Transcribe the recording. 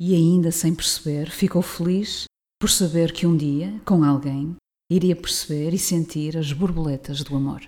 e, ainda sem perceber, ficou feliz por saber que um dia, com alguém, iria perceber e sentir as borboletas do amor.